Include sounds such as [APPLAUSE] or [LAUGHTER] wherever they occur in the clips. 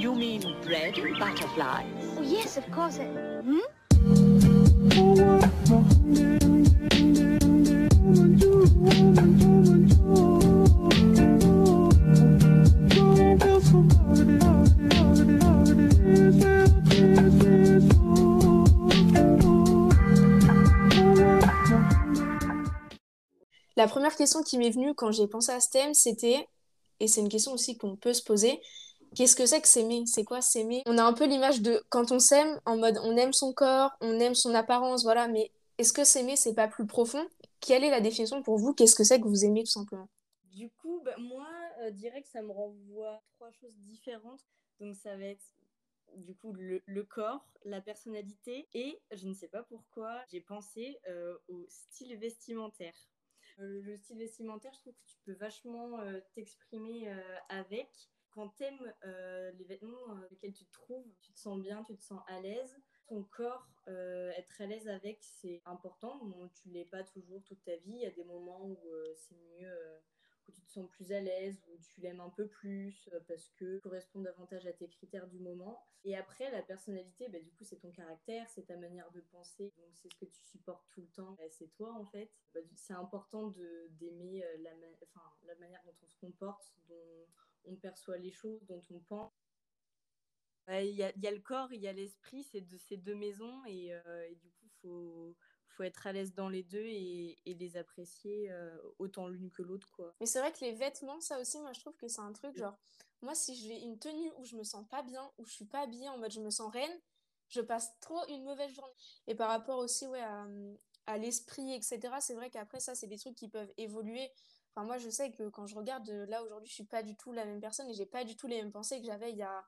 You mean bread and butterflies? Oh, yes, of course. Hmm? La première question qui m'est venue quand j'ai pensé à ce thème, c'était, et c'est une question aussi qu'on peut se poser, qu'est-ce que c'est que s'aimer? C'est quoi s'aimer? On a un peu l'image de quand on s'aime, en mode on aime son corps, on aime son apparence, voilà, mais est-ce que s'aimer, c'est pas plus profond? Quelle est la définition pour vous? Qu'est-ce que c'est que vous aimez tout simplement? Du coup, bah, moi, euh, direct, ça me renvoie à trois choses différentes. Donc, ça va être du coup le, corps, la personnalité et je ne sais pas pourquoi j'ai pensé euh, au style vestimentaire. Euh, le style vestimentaire, je trouve que tu peux vachement euh, t'exprimer avec. Quand t'aimes les vêtements dans lesquels tu te trouves, tu te sens bien, tu te sens à l'aise. Ton corps, être à l'aise avec, c'est important. Bon, tu l'es pas toujours toute ta vie. Il y a des moments où c'est mieux tu te sens plus à l'aise, ou tu l'aimes un peu plus euh, parce que correspond davantage à tes critères du moment. Et après, la personnalité, bah, du coup, c'est ton caractère, c'est ta manière de penser, donc c'est ce que tu supportes tout le temps, bah, c'est toi en fait. Bah, c'est important d'aimer euh, la, manière dont on se comporte, on perçoit les choses, dont on pense. Il y, a, y, a le corps, il y a l'esprit, c'est de ces deux maisons, et, euh, et du coup, il faut faut être à l'aise dans les deux et, et les apprécier euh, autant l'une que l'autre quoi. Mais c'est vrai que les vêtements, ça aussi, moi je trouve que c'est un truc genre, moi si j'ai une tenue où je me sens pas bien, où je suis pas habillée en mode je me sens reine, je passe trop une mauvaise journée. Et par rapport aussi ouais à, à l'esprit etc. C'est vrai qu'après ça c'est des trucs qui peuvent évoluer. Enfin moi je sais que quand je regarde là aujourd'hui je suis pas du tout la même personne et j'ai pas du tout les mêmes pensées que j'avais il y a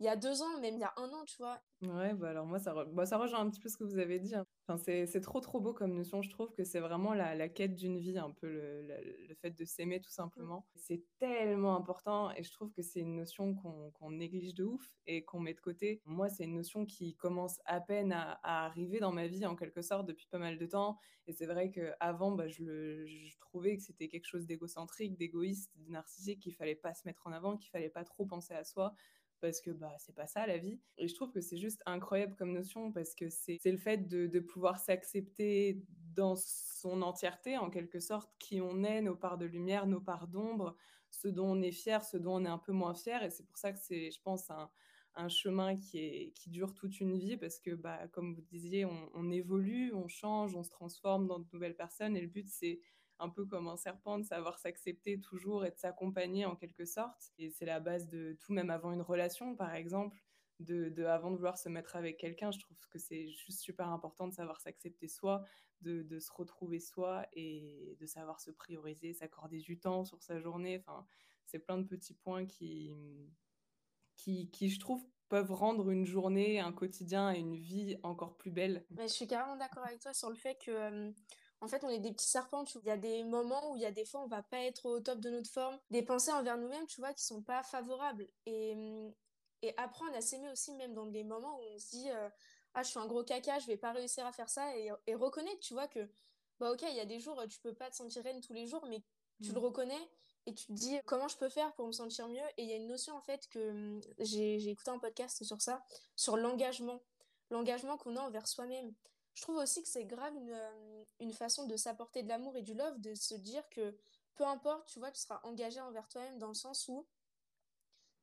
il y a deux ans, même il y a un an, tu vois. Ouais, bah alors moi, ça, re... bah, ça rejoint un petit peu ce que vous avez dit. Hein. Enfin, c'est trop, trop beau comme notion. Je trouve que c'est vraiment la, la quête d'une vie, un peu le, le, le fait de s'aimer tout simplement. C'est tellement important et je trouve que c'est une notion qu'on qu néglige de ouf et qu'on met de côté. Moi, c'est une notion qui commence à peine à, à, arriver dans ma vie, en quelque sorte, depuis pas mal de temps. Et c'est vrai qu'avant, bah, je, le, je trouvais que c'était quelque chose d'égocentrique, d'égoïste, de narcissique, qu'il fallait pas se mettre en avant, qu'il fallait pas trop penser à soi parce que bah c'est pas ça la vie. Et je trouve que c'est juste incroyable comme notion parce que c'est le fait de, de pouvoir s'accepter dans son entièreté, en quelque sorte, qui on est, nos parts de lumière, nos parts d'ombre, ce dont on est fier, ce dont on est un peu moins fier. Et c'est pour ça que c'est, je pense, un, un chemin qui, est, qui dure toute une vie parce que, bah, comme vous disiez, on, on évolue, on change, on se transforme dans de nouvelles personnes. Et le but, c'est un peu comme un serpent, de savoir s'accepter toujours et de s'accompagner en quelque sorte. Et c'est la base de tout, même avant une relation, par exemple. De, de, avant de vouloir se mettre avec quelqu'un, je trouve que c'est juste super important de savoir s'accepter soi, de, de, se retrouver soi et de savoir se prioriser, s'accorder du temps sur sa journée. Enfin, c'est plein de petits points qui, qui, qui, je trouve, peuvent rendre une journée, un quotidien et une vie encore plus belle. Je suis carrément d'accord avec toi sur le fait que euh, en fait, on est des petits serpents, tu vois. Il y a des moments où il y a des fois, on va pas être au top de notre forme. Des pensées envers nous-mêmes, tu vois, qui sont pas favorables. Et, mm, et apprendre à s'aimer aussi, même dans des moments où on se dit, euh, ah, je suis un gros caca, je vais pas réussir à faire ça. Et, et reconnaître, tu vois, que, bah, ok, il y a des jours, tu peux pas te sentir reine tous les jours, mais tu mmh. le reconnais et tu te dis, comment je peux faire pour me sentir mieux? Et il y a une notion, en fait, que mm, j'ai écouté un podcast sur ça, sur l'engagement. L'engagement qu'on a envers soi-même je trouve aussi que c'est grave une, euh, une façon de s'apporter de l'amour et du love, de se dire que peu importe, tu vois, tu seras engagé envers toi-même dans le sens où,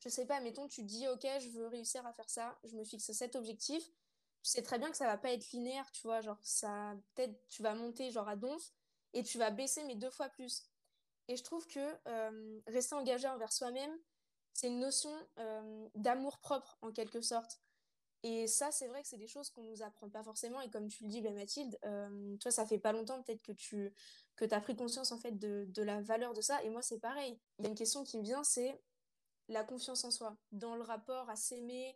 je sais pas, mettons, tu dis, ok, je veux réussir à faire ça, je me fixe cet objectif, tu sais très bien que ça va pas être linéaire, tu vois, genre, ça, peut-être, tu vas monter, genre, à donf, et tu vas baisser, mais deux fois plus. Et je trouve que rester engagé envers soi-même, c'est une notion d'amour propre, en quelque sorte. Et ça, c'est vrai que c'est des choses qu'on nous apprend pas forcément. Et comme tu le dis, ben Mathilde, euh, toi, ça fait pas longtemps peut-être que tu que as pris conscience en fait de, de la valeur de ça. Et moi, c'est pareil. Il y a une question qui me vient, c'est la confiance en soi. Dans le rapport à s'aimer,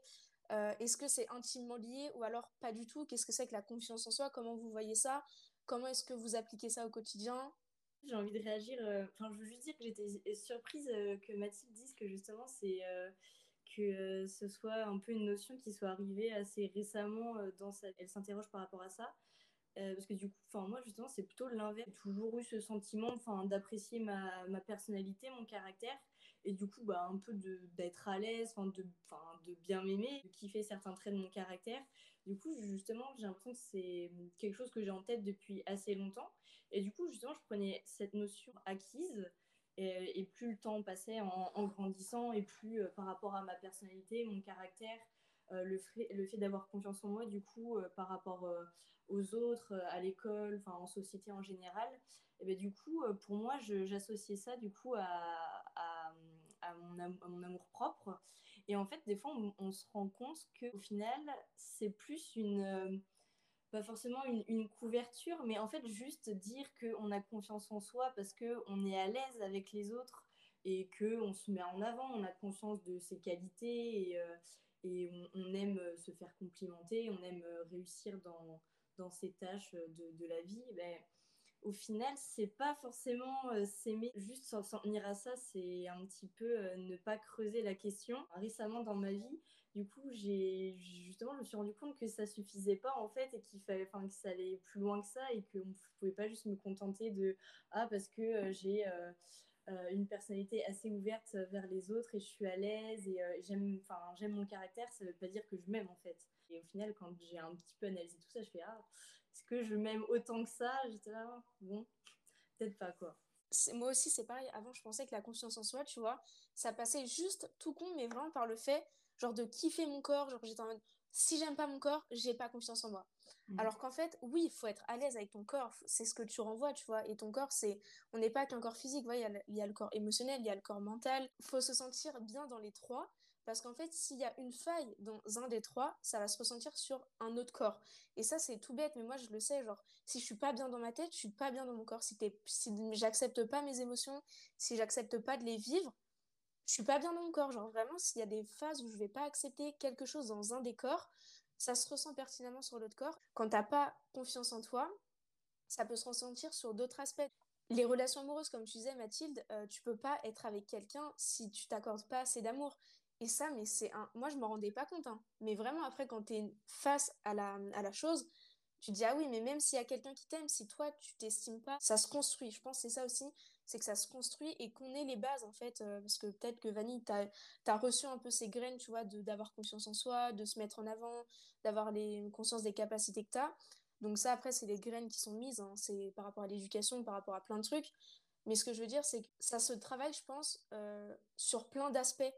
euh, est-ce que c'est intimement lié ou alors pas du tout? Qu'est-ce que c'est que la confiance en soi? Comment vous voyez ça? Comment est-ce que vous appliquez ça au quotidien? J'ai envie de réagir. Euh, enfin, je veux juste dire que j'étais surprise que Mathilde dise que justement, c'est que euh, ce soit un peu une notion qui soit arrivée assez récemment euh, dans sa... Elle s'interroge par rapport à ça. Euh, parce que du coup, moi justement, c'est plutôt l'inverse. J'ai toujours eu ce sentiment, d'apprécier ma, ma, personnalité, mon caractère, et du coup bah, un peu d'être à l'aise, de, de bien m'aimer, de kiffer certains traits de mon caractère. Du coup, justement, j'ai l'impression que c'est quelque chose que j'ai en tête depuis assez longtemps. Et du coup, justement, je prenais cette notion acquise. Et, plus le temps passait en, grandissant, et plus euh, par rapport à ma personnalité, mon caractère, euh, le, fait d'avoir confiance en moi, du coup, euh, par rapport aux autres, à l'école, en société en général, et ben, du coup, pour moi, j'associais ça du coup à, mon, amour propre. Et en fait, des fois, on, se rend compte qu'au final, c'est plus une pas forcément une, couverture, mais en fait juste dire qu'on a confiance en soi parce qu'on est à l'aise avec les autres et qu'on se met en avant, on a conscience de ses qualités et, et on, aime se faire complimenter, on aime réussir dans, dans ses tâches de, de la vie. Ben, au final, c'est pas forcément euh, s'aimer, juste s'en tenir à ça, c'est un petit peu euh, ne pas creuser la question. Récemment dans ma vie, du coup, j'ai justement, je me suis rendu compte que ça suffisait pas en fait et qu'il fallait, enfin, que ça allait plus loin que ça et qu'on ne pouvait pas juste me contenter de ah parce que euh, j'ai une personnalité assez ouverte vers les autres et je suis à l'aise et j'aime, enfin, j'aime mon caractère, ça veut pas dire que je m'aime en fait. Et au final, quand j'ai un petit peu analysé tout ça, je fais ah est-ce que je m'aime autant que ça? J'étais là, bon, peut-être pas quoi. Moi aussi, c'est pareil. Avant, je pensais que la confiance en soi, tu vois, ça passait juste tout con, mais vraiment par le fait, genre, de kiffer mon corps. Genre, j'étais en mode, si j'aime pas mon corps, j'ai pas confiance en moi. Mmh. Alors qu'en fait, oui, il faut être à l'aise avec ton corps. C'est ce que tu renvoies, tu vois. Et ton corps, c'est. On n'est pas qu'un corps physique, il y, y, a le corps émotionnel, il y a le corps mental. Il faut se sentir bien dans les trois. Parce qu'en fait, s'il y a une faille dans un des trois, ça va se ressentir sur un autre corps. Et ça, c'est tout bête, mais moi, je le sais. Genre, si je suis pas bien dans ma tête, je suis pas bien dans mon corps. Si, si j'accepte pas mes émotions, si j'accepte pas de les vivre, je suis pas bien dans mon corps. Genre, vraiment, s'il y a des phases où je vais pas accepter quelque chose dans un des corps, ça se ressent pertinemment sur l'autre corps. Quand t'as pas confiance en toi, ça peut se ressentir sur d'autres aspects. Les relations amoureuses, comme tu disais, Mathilde, euh, tu peux pas être avec quelqu'un si tu t'accordes pas assez d'amour. Et ça, mais c'est un. Moi, je m'en rendais pas compte. Hein. Mais vraiment, après, quand tu es face à la, à la chose, tu te dis, ah oui, mais même s'il y a quelqu'un qui t'aime, si toi, tu t'estimes pas, ça se construit. Je pense c'est ça aussi, c'est que ça se construit et qu'on ait les bases, en fait. Euh, parce que peut-être que Vanille, tu as, reçu un peu ces graines, tu vois, d'avoir confiance en soi, de se mettre en avant, d'avoir les conscience des capacités que tu as. Donc ça, après, c'est les graines qui sont mises. Hein. C'est par rapport à l'éducation, par rapport à plein de trucs. Mais ce que je veux dire, c'est que ça se travaille, je pense, euh, sur plein d'aspects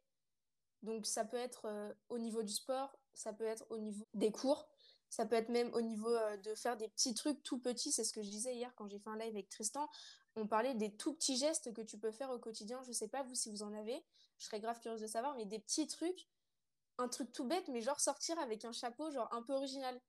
donc ça peut être euh, au niveau du sport, ça peut être au niveau des cours, ça peut être même au niveau de faire des petits trucs tout petits. C'est ce que je disais hier quand j'ai fait un live avec Tristan. On parlait des tout petits gestes que tu peux faire au quotidien. Je sais pas vous si vous en avez. Je serais grave curieuse de savoir, mais des petits trucs, un truc tout bête, mais genre sortir avec un chapeau genre un peu original.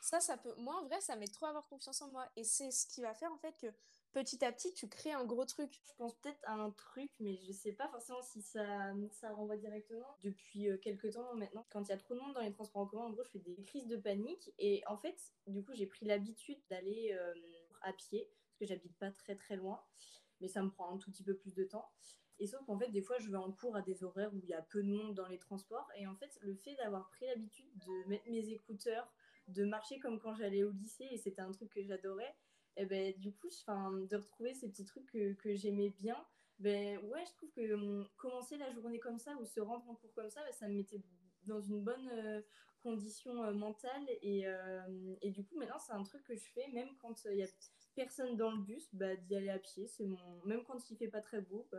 Ça, ça peut. Moi, en vrai, ça m'aide trop à avoir confiance en moi. Et c'est ce qui va faire en fait que petit à petit, tu crées un gros truc. Je pense peut-être à un truc, mais je sais pas forcément si ça, ça renvoie directement. Depuis euh, quelques temps maintenant, quand il y a trop de monde dans les transports en commun, en gros, je fais des crises de panique. Et en fait, du coup, j'ai pris l'habitude d'aller euh, à pied, que j'habite pas très très loin, mais ça me prend un tout petit peu plus de temps. Et sauf qu'en fait, des fois, je vais en cours à des horaires où il y a peu de monde dans les transports. Et en fait, le fait d'avoir pris l'habitude de mettre mes écouteurs, de marcher comme quand j'allais au lycée, et c'était un truc que j'adorais, et ben, du coup, de retrouver ces petits trucs que, j'aimais bien, ben, ouais, je trouve que hum, commencer la journée comme ça ou se rendre en cours comme ça, ben, ça me mettait dans une bonne euh, condition euh, mentale. Et, euh, et, du coup, maintenant, c'est un truc que je fais, même quand il n'y a personne dans le bus, bah, d'y aller à pied. C'est mon... Même quand il fait pas très beau, bah,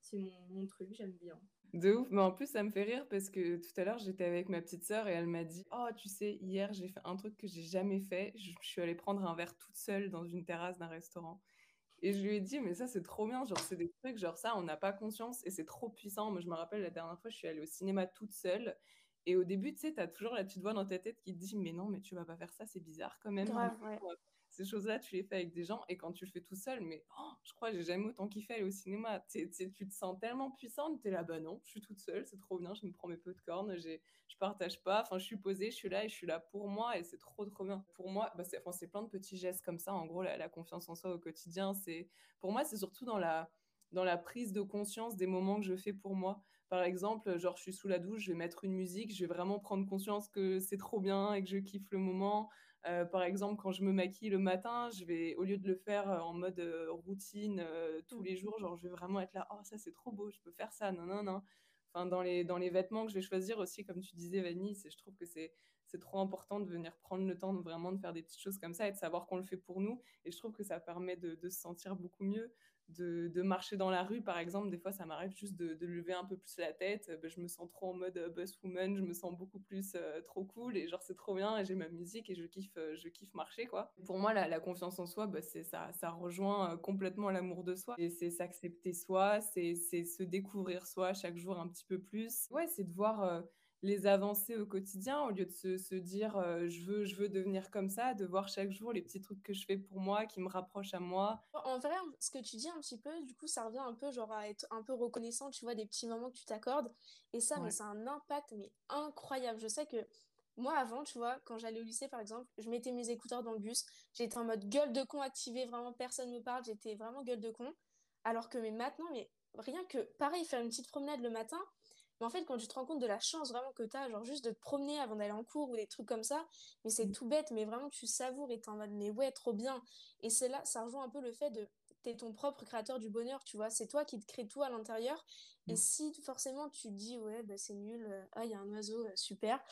c'est mon, truc, j'aime bien. De ouf, mais en plus ça me fait rire parce que tout à l'heure j'étais avec ma petite sœur et elle m'a dit "Oh, tu sais, hier j'ai fait un truc que j'ai jamais fait, je, suis allée prendre un verre toute seule dans une terrasse d'un restaurant." Et je lui ai dit "Mais ça c'est trop bien, genre c'est des trucs genre ça on n'a pas conscience et c'est trop puissant." Moi je me rappelle la dernière fois, je suis allée au cinéma toute seule et au début, tu sais, tu as toujours la petite voix dans ta tête qui te dit Mais non, mais tu vas pas faire ça, c'est bizarre quand même ces choses-là, tu les fais avec des gens et quand tu le fais tout seul, mais oh, je crois que j'ai jamais autant kiffé aller au cinéma. tu te sens tellement puissante, tu es là, bah non, je suis toute seule, c'est trop bien, je me prends mes peu de cornes, je partage pas, enfin je suis posée, je suis là et je suis là pour moi et c'est trop trop bien. Pour moi, bah, c'est plein de petits gestes comme ça, en gros, la, confiance en soi au quotidien, c'est pour moi, c'est surtout dans la, dans la prise de conscience des moments que je fais pour moi. Par exemple, genre je suis sous la douche, je vais mettre une musique, je vais vraiment prendre conscience que c'est trop bien et que je kiffe le moment Euh, par exemple, quand je me maquille le matin, je vais, au lieu de le faire en mode routine tous mmh. les jours, genre je vais vraiment être là, oh ça c'est trop beau, je peux faire ça, non, non, non. Enfin, dans les, dans les vêtements que je vais choisir aussi, comme tu disais, Vanille, je trouve que c'est c'est trop important de venir prendre le temps de vraiment de faire des petites choses comme ça et de savoir qu'on le fait pour nous. Et je trouve que ça permet de, de se sentir beaucoup mieux, de, marcher dans la rue, par exemple. Des fois, ça m'arrive juste de, lever un peu plus la tête. Ben, je me sens trop en mode euh, boss woman, je me sens beaucoup plus euh, trop cool et genre c'est trop bien et j'ai ma musique et je kiffe, euh, je kiffe marcher quoi. Pour moi, la, la confiance en soi, bah, c'est ça, ça rejoint complètement l'amour de soi. Et c'est s'accepter soi, c'est se découvrir soi chaque jour un petit peu plus. Ouais, c'est de voir les avancer au quotidien au lieu de se, se dire euh, je veux je veux devenir comme ça de voir chaque jour les petits trucs que je fais pour moi qui me rapprochent à moi. En vrai ce que tu dis un petit peu du coup ça revient un peu genre à être un peu reconnaissant tu vois des petits moments que tu t'accordes. Et ça mais c'est un impact mais incroyable. Je sais que moi avant tu vois quand j'allais au lycée par exemple je mettais mes écouteurs dans le bus. J'étais en mode gueule de con activée vraiment personne me parle. J'étais vraiment gueule de con. Alors que mais maintenant mais rien que pareil faire une petite promenade le matin mais en fait, quand tu te rends compte de la chance vraiment que tu as, genre juste de te promener avant d'aller en cours ou des trucs comme ça, mais c'est mm. tout bête, mais vraiment tu savoures et t'es en mode, mais ouais, trop bien. Et c'est là, ça rejoint un peu le fait de t'es ton propre créateur du bonheur, tu vois. C'est toi qui te crée tout à l'intérieur. Et mm. si forcément tu te dis, ouais, bah, c'est nul, euh, ah, il y a un oiseau, euh, super,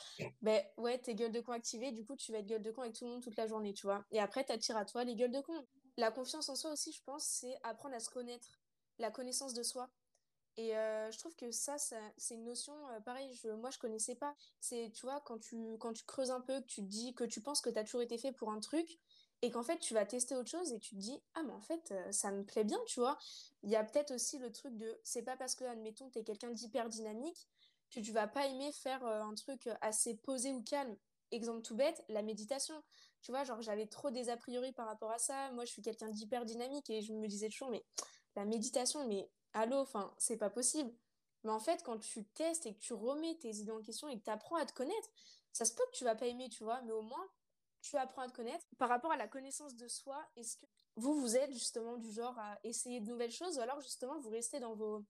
ben ouais, t'es gueule de con activée, du coup, tu vas être gueule de con avec tout le monde toute la journée, tu vois. Et après, t'attires à toi les gueules de con. La confiance en soi aussi, je pense, c'est apprendre à se connaître, la connaissance de soi. Et euh, je trouve que ça, c'est une notion, euh, pareil, je, moi je connaissais pas. C'est, tu vois, quand tu, creuses un peu, que tu dis que tu penses que tu as toujours été fait pour un truc, et qu'en fait tu vas tester autre chose et tu te dis, ah, mais en fait, euh, ça me plaît bien, tu vois. Il y a peut-être aussi le truc de, c'est pas parce que, admettons, tu es quelqu'un d'hyper dynamique que tu vas pas aimer faire un truc assez posé ou calme. Exemple tout bête, la méditation. Tu vois, genre j'avais trop des a priori par rapport à ça. Moi, je suis quelqu'un d'hyper dynamique et je me disais toujours, mais la méditation, mais allô, enfin, c'est pas possible. Mais en fait, quand tu testes et que tu remets tes idées en question et que tu apprends à te connaître, ça se peut que tu vas pas aimer, tu vois, mais au moins, tu apprends à te connaître. Par rapport à la connaissance de soi, est-ce que vous, vous êtes justement du genre à essayer de nouvelles choses ou alors justement vous restez dans vos...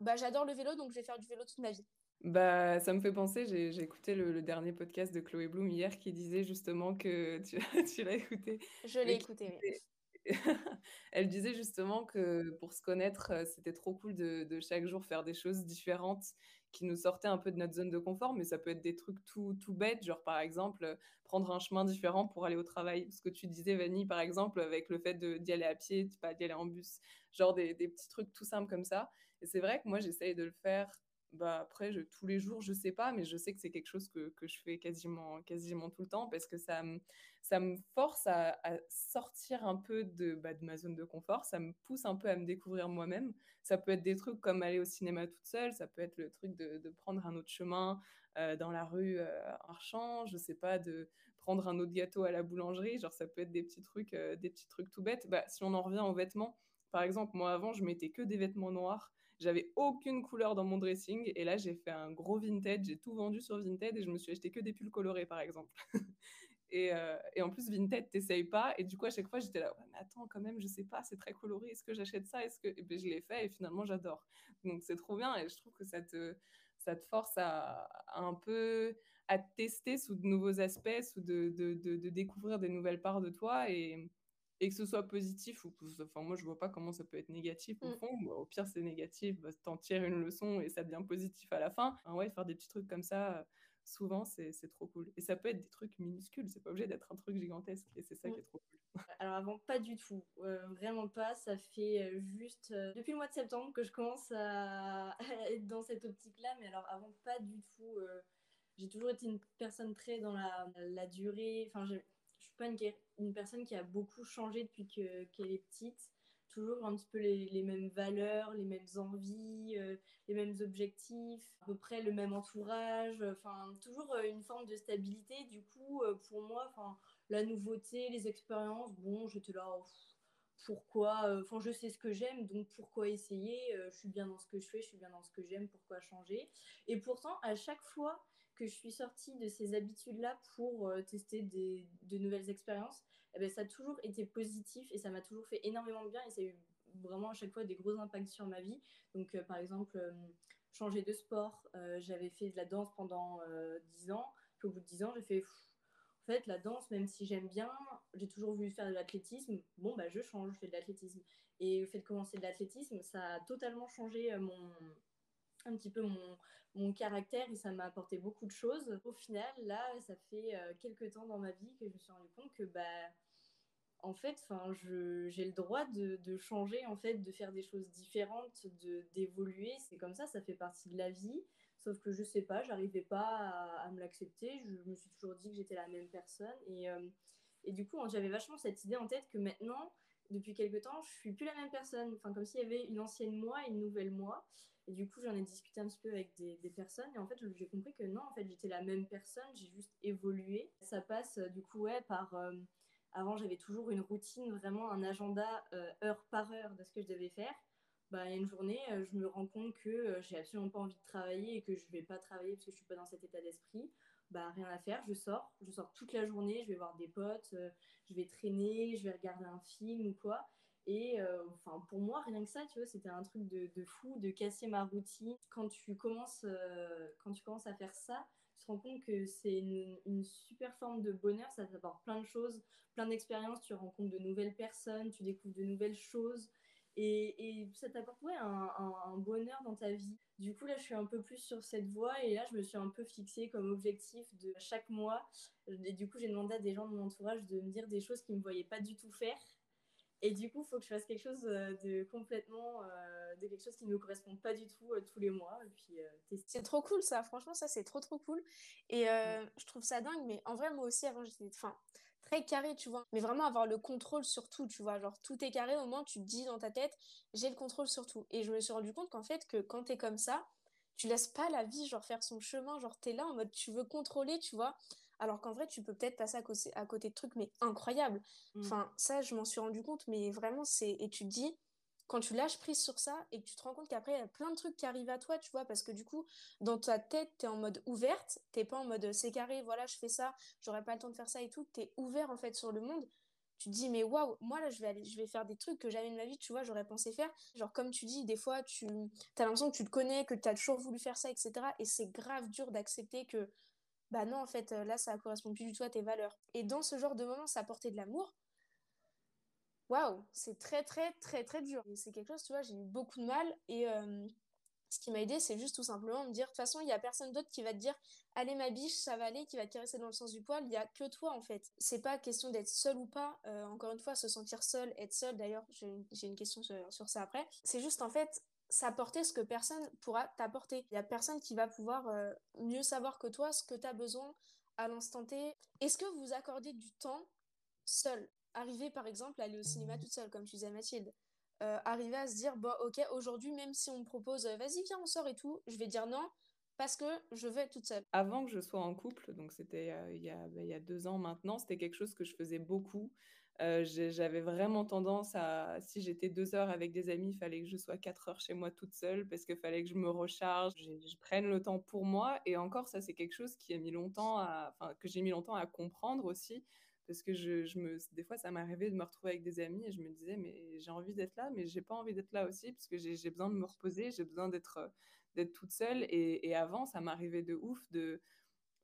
Bah, j'adore le vélo, donc je vais faire du vélo toute ma vie? Bah, ça me fait penser, j'ai écouté le, dernier podcast de Chloé Bloom hier qui disait justement que tu, [LAUGHS] tu l'as écouté. Je l'ai écouté, oui. [LAUGHS] elle disait justement que pour se connaître, euh, c'était trop cool de, chaque jour faire des choses différentes qui nous sortaient un peu de notre zone de confort, mais ça peut être des trucs tout, tout bêtes, genre par exemple prendre un chemin différent pour aller au travail. Ce que tu disais, Vanny, par exemple, avec le fait d'y aller à pied, pas d'y aller en bus, genre des, des, petits trucs tout simples comme ça. Et c'est vrai que moi, j'essaye de le faire bah après, tous les jours, je sais pas, mais je sais que c'est quelque chose que, que, je fais quasiment, quasiment tout le temps parce que ça, ça me force à, sortir un peu de, bah, de ma zone de confort, ça me pousse un peu à me découvrir moi-même. Ça peut être des trucs comme aller au cinéma toute seule, ça peut être le truc de, de prendre un autre chemin euh, dans la rue euh, Archamps, je sais pas, de prendre un autre gâteau à la boulangerie, genre ça peut être des petits trucs, euh, des petits trucs tout bêtes. Bah, si on en revient aux vêtements, par exemple, moi avant, je mettais que des vêtements noirs j'avais aucune couleur dans mon dressing. Et là, j'ai fait un gros Vinted. J'ai tout vendu sur Vinted et je me suis acheté que des pulls colorés, par exemple. [LAUGHS] et, euh, et, en plus, Vinted, t'essayes pas. Et du coup, à chaque fois, j'étais là, mais attends, quand même, je sais pas, c'est très coloré. Est-ce que j'achète ça et ben, je l'ai fait et finalement, j'adore. Donc, c'est trop bien. Et je trouve que ça te, ça te force à, un peu à tester sous de nouveaux aspects, sous de, de, de, de découvrir des nouvelles parts de toi. Et, et que ce soit positif ou enfin moi je vois pas comment ça peut être négatif au mm. fond. Au pire c'est négatif bah, t'en tires une leçon et ça devient positif à la fin. Ouais faire des petits trucs comme ça souvent c'est trop cool. Et ça peut être des trucs minuscules c'est pas obligé d'être un truc gigantesque et c'est ça qui est trop cool. Alors avant pas du tout euh, vraiment pas. Ça fait euh, juste euh, depuis le mois de septembre que je commence à, être dans cette optique là mais alors avant pas du tout j'ai toujours été une personne très dans la, la durée. Enfin suis pas une, une, personne qui a beaucoup changé depuis qu'elle est petite. Toujours un petit peu les, mêmes valeurs, les mêmes envies, euh, les mêmes objectifs, à peu près le même entourage, enfin toujours euh, une forme de stabilité. Du coup, euh, pour moi, enfin la nouveauté, les expériences, bon, j'étais là, oh, pourquoi, enfin je sais ce que j'aime, donc pourquoi essayer Je suis bien dans ce que je fais, je suis bien dans ce que j'aime, pourquoi changer Et pourtant, à chaque fois que je suis sortie de ces habitudes-là pour euh, tester des, de nouvelles expériences, eh ben, ça a toujours été positif et ça m'a toujours fait énormément de bien et ça a eu vraiment à chaque fois des gros impacts sur ma vie. Donc, euh, par exemple, euh, changer de sport, j'avais fait de la danse pendant 10 ans, puis au bout de 10 ans, j'ai fait En fait, la danse, même si j'aime bien, j'ai toujours voulu faire de l'athlétisme. Bon, bah, je change, je fais de l'athlétisme. Et le fait de commencer de l'athlétisme, ça a totalement changé mon, un petit peu mon, mon caractère et ça m'a apporté beaucoup de choses. Au final, là, ça fait euh, quelques temps dans ma vie que je me suis rendu compte que, bah, en fait, j'ai le droit de, de, changer, en fait, de faire des choses différentes, d'évoluer. C'est comme ça, ça fait partie de la vie. Sauf que je sais pas, j'arrivais pas à, à me l'accepter. Je me suis toujours dit que j'étais la même personne. Et, euh, et du coup, j'avais vachement cette idée en tête que maintenant, depuis quelques temps, je suis plus la même personne. Enfin, comme s'il y avait une ancienne moi et une nouvelle moi. Et du coup, j'en ai discuté un petit peu avec des, personnes. Et en fait, j'ai compris que non, en fait, j'étais la même personne. J'ai juste évolué. Ça passe, du coup, ouais, par. Euh, avant, j'avais toujours une routine, vraiment un agenda euh, heure par heure de ce que je devais faire. Bah, une journée, euh, je me rends compte que j'ai absolument pas envie de travailler et que je vais pas travailler parce que je suis pas dans cet état d'esprit. Bah, rien à faire, je sors. Je sors toute la journée, je vais voir des potes, je vais traîner, je vais regarder un film ou quoi. Et euh, enfin, pour moi, rien que ça, tu vois, c'était un truc de, de, fou, de casser ma routine. Quand tu commences, euh, quand tu commences à faire ça, tu te rends compte que c'est une, super forme de bonheur. Ça t'apporte plein de choses, plein d'expériences. Tu rencontres de nouvelles personnes, tu découvres de nouvelles choses. Et, et ça t'apporte ouais, un, un, un, bonheur dans ta vie. Du coup, là, je suis un peu plus sur cette voie et là, je me suis un peu fixée comme objectif de chaque mois. Et du coup, j'ai demandé à des gens de mon entourage de me dire des choses qu'ils ne me voyaient pas du tout faire et du coup, il faut que je fasse quelque chose euh, de complètement, euh, de quelque chose qui ne me correspond pas du tout euh, tous les mois. Et puis, euh, c'est trop cool ça, franchement, ça c'est trop trop cool. Et je trouve ça dingue, mais en vrai, moi aussi, avant, j'étais enfin, très carré, tu vois. Mais vraiment avoir le contrôle sur tout, tu vois. Genre, tout est carré, au moins tu te dis dans ta tête, j'ai le contrôle sur tout. Et je me suis rendu compte qu'en fait, que quand t'es comme ça, tu laisses pas la vie, genre, faire son chemin. Genre, t'es là en mode, tu veux contrôler, tu vois alors qu'en vrai tu peux peut-être passer à côté, à côté de trucs mais incroyables. Mmh. enfin ça je m'en suis rendu compte mais vraiment c'est et tu te dis quand tu lâches prise sur ça et que tu te rends compte qu'après il y a plein de trucs qui arrivent à toi tu vois parce que du coup dans ta tête t'es en mode ouverte t'es pas en mode c'est carré voilà je fais ça j'aurais pas le temps de faire ça et tout t'es ouvert en fait sur le monde. Tu te dis mais waouh moi là je vais aller je vais faire des trucs que jamais de ma vie tu vois j'aurais pensé faire. Genre comme tu dis des fois tu as l'impression que tu te connais que tu as toujours voulu faire ça etc et c'est grave dur d'accepter que bah non, en fait, euh, là, ça correspond plus du tout à tes valeurs. Et dans ce genre de moment, ça apportait de l'amour. Waouh, c'est très, très, très, très dur. C'est quelque chose, tu vois, j'ai eu beaucoup de mal. Et euh, ce qui m'a aidé, c'est juste tout simplement me dire, de toute façon, il n'y a personne d'autre qui va te dire, allez, ma biche, ça va aller, qui va te caresser dans le sens du poil. Il n'y a que toi, en fait. C'est pas question d'être seul ou pas. Euh, encore une fois, se sentir seul, être seul. D'ailleurs, j'ai une question sur ça après. C'est juste, en fait, s'apporter ce que personne pourra t'apporter. Il y a personne qui va pouvoir euh, mieux savoir que toi ce que tu as besoin à l'instant T. Est-ce que vous accordez du temps seul? Arriver par exemple à aller au cinéma toute seule, comme tu disais Mathilde. Euh, arriver à se dire, bon ok, aujourd'hui même si on me propose, euh, vas-y viens on sort et tout, je vais dire non parce que je veux être toute seule. Avant que je sois en couple, donc c'était bah, il y a deux ans maintenant, c'était quelque chose que je faisais beaucoup. Euh, j'avais vraiment tendance à, si j'étais deux heures avec des amis, il fallait que je sois quatre heures chez moi toute seule parce qu'il fallait que je me recharge, je, je, prenne le temps pour moi. Et encore, ça, c'est quelque chose qui a mis longtemps à, enfin, que j'ai mis longtemps à comprendre aussi. Parce que je, me, des fois, ça m'arrivait de me retrouver avec des amis et je me disais, mais j'ai envie d'être là, mais j'ai pas envie d'être là aussi parce que j'ai besoin de me reposer, j'ai besoin d'être d'être toute seule. Et, et avant, ça m'arrivait de ouf de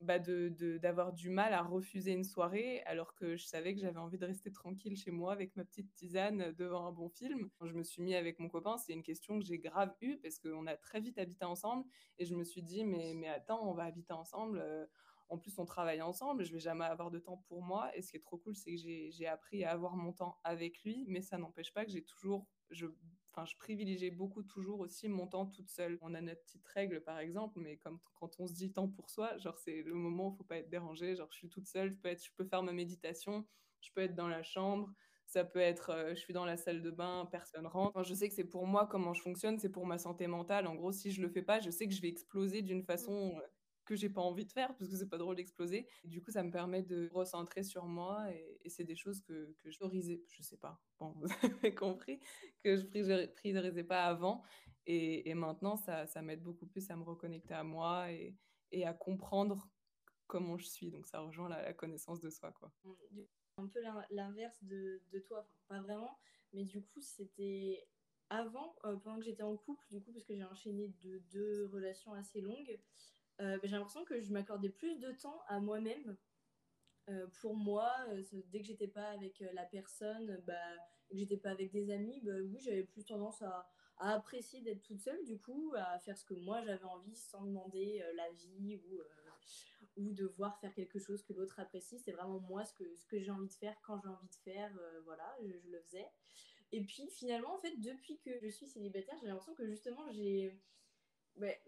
bah d'avoir du mal à refuser une soirée alors que je savais que j'avais envie de rester tranquille chez moi avec ma petite tisane devant un bon film. Quand je me suis mis avec mon copain, c'est une question que j'ai grave eue parce qu'on a très vite habité ensemble et je me suis dit mais, mais attends, on va habiter ensemble. Euh, en plus, on travaille ensemble, je vais jamais avoir de temps pour moi. Et ce qui est trop cool, c'est que j'ai appris à avoir mon temps avec lui, mais ça n'empêche pas que j'ai toujours, je enfin, je privilégiais beaucoup toujours aussi mon temps toute seule. On a notre petite règle, par exemple, mais comme quand on se dit temps pour soi, genre, c'est le moment où il faut pas être dérangé. Genre, je suis toute seule, je peux, être, je peux faire ma méditation, je peux être dans la chambre. Ça peut être, euh, je suis dans la salle de bain, personne rentre. Enfin, je sais que c'est pour moi comment je fonctionne, c'est pour ma santé mentale. En gros, si je le fais pas, je sais que je vais exploser d'une façon euh, que j'ai pas envie de faire parce que c'est pas drôle d'exploser. Du coup, ça me permet de recentrer sur moi et, c'est des choses que, je priorisais, je sais pas, bon, [LAUGHS] vous avez compris, que je priorisais pas avant. Et, maintenant, ça, m'aide beaucoup plus à me reconnecter à moi et, à comprendre comment je suis. Donc, ça rejoint la, connaissance de soi, quoi. Un peu l'inverse de, toi, pas vraiment, mais du coup, c'était avant, euh, pendant que j'étais en couple, du coup, parce que j'ai enchaîné de deux relations assez longues, euh, j'ai l'impression que je m'accordais plus de temps à moi-même. pour moi, dès que j'étais pas avec la personne, bah, que j'étais pas avec des amis, bah, oui, j'avais plus tendance à, apprécier d'être toute seule, du coup, à faire ce que moi j'avais envie sans demander l'avis ou ou devoir faire quelque chose que l'autre apprécie. C'est vraiment moi ce que, ce que j'ai envie de faire quand j'ai envie de faire. Euh, voilà, je, le faisais. Et puis finalement, en fait, depuis que je suis célibataire, j'ai l'impression que justement, j'ai.